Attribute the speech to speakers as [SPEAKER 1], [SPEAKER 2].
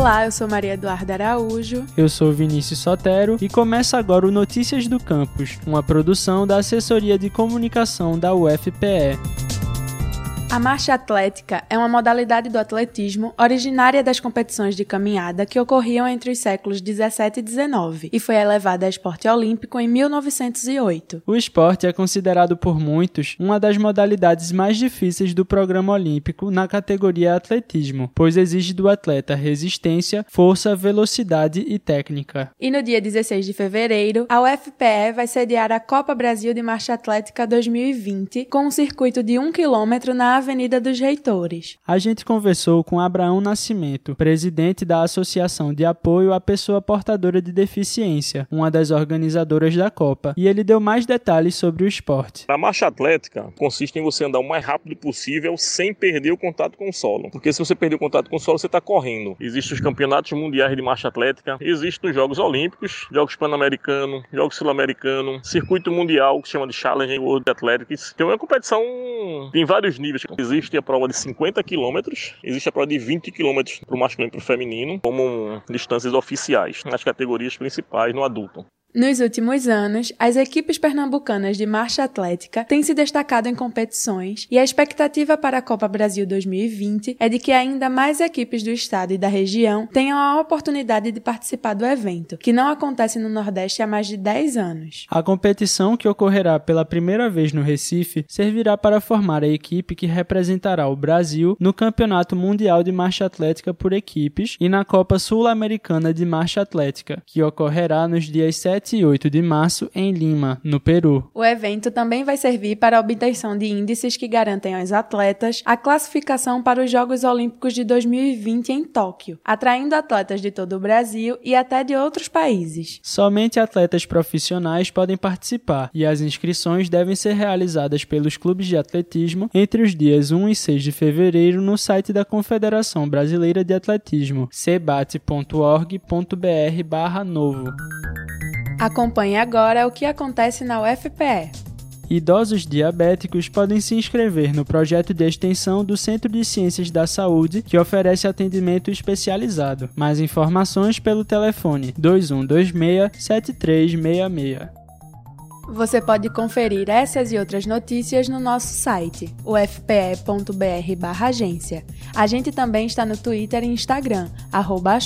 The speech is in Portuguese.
[SPEAKER 1] Olá, eu sou Maria Eduarda Araújo.
[SPEAKER 2] Eu sou Vinícius Sotero e começa agora o Notícias do Campus, uma produção da Assessoria de Comunicação da UFPE.
[SPEAKER 1] A marcha atlética é uma modalidade do atletismo originária das competições de caminhada que ocorriam entre os séculos 17 e 19 e foi elevada a esporte olímpico em 1908.
[SPEAKER 2] O esporte é considerado por muitos uma das modalidades mais difíceis do programa olímpico na categoria atletismo, pois exige do atleta resistência, força, velocidade e técnica.
[SPEAKER 1] E no dia 16 de fevereiro, a UFPE vai sediar a Copa Brasil de Marcha Atlética 2020 com um circuito de 1 km na Avenida dos Reitores.
[SPEAKER 2] A gente conversou com Abraão Nascimento, presidente da Associação de Apoio à Pessoa Portadora de Deficiência, uma das organizadoras da Copa, e ele deu mais detalhes sobre o esporte.
[SPEAKER 3] A marcha atlética consiste em você andar o mais rápido possível sem perder o contato com o solo. Porque se você perder o contato com o solo, você está correndo. Existem os campeonatos mundiais de marcha atlética, existem os Jogos Olímpicos, Jogos Pan-Americanos, Jogos Sul-Americanos, Circuito Mundial, que se chama de Challenge World Athletics. Então é uma competição em vários níveis. Existe a prova de 50 quilômetros, existe a prova de 20 quilômetros para o masculino e para o feminino, como distâncias oficiais, nas categorias principais no adulto.
[SPEAKER 1] Nos últimos anos, as equipes pernambucanas de marcha atlética têm se destacado em competições e a expectativa para a Copa Brasil 2020 é de que ainda mais equipes do estado e da região tenham a oportunidade de participar do evento, que não acontece no Nordeste há mais de 10 anos.
[SPEAKER 2] A competição, que ocorrerá pela primeira vez no Recife, servirá para formar a equipe que representará o Brasil no Campeonato Mundial de Marcha Atlética por Equipes e na Copa Sul-Americana de Marcha Atlética, que ocorrerá nos dias 7 7 e 8 de março em Lima, no Peru.
[SPEAKER 1] O evento também vai servir para a obtenção de índices que garantem aos atletas a classificação para os Jogos Olímpicos de 2020 em Tóquio, atraindo atletas de todo o Brasil e até de outros países.
[SPEAKER 2] Somente atletas profissionais podem participar e as inscrições devem ser realizadas pelos clubes de atletismo entre os dias 1 e 6 de fevereiro no site da Confederação Brasileira de Atletismo, cebate.org.br/novo.
[SPEAKER 1] Acompanhe agora o que acontece na UFPE.
[SPEAKER 2] Idosos diabéticos podem se inscrever no projeto de extensão do Centro de Ciências da Saúde, que oferece atendimento especializado. Mais informações pelo telefone 2126-7366.
[SPEAKER 1] Você pode conferir essas e outras notícias no nosso site, ufpe.br/agência. A gente também está no Twitter e Instagram, arroba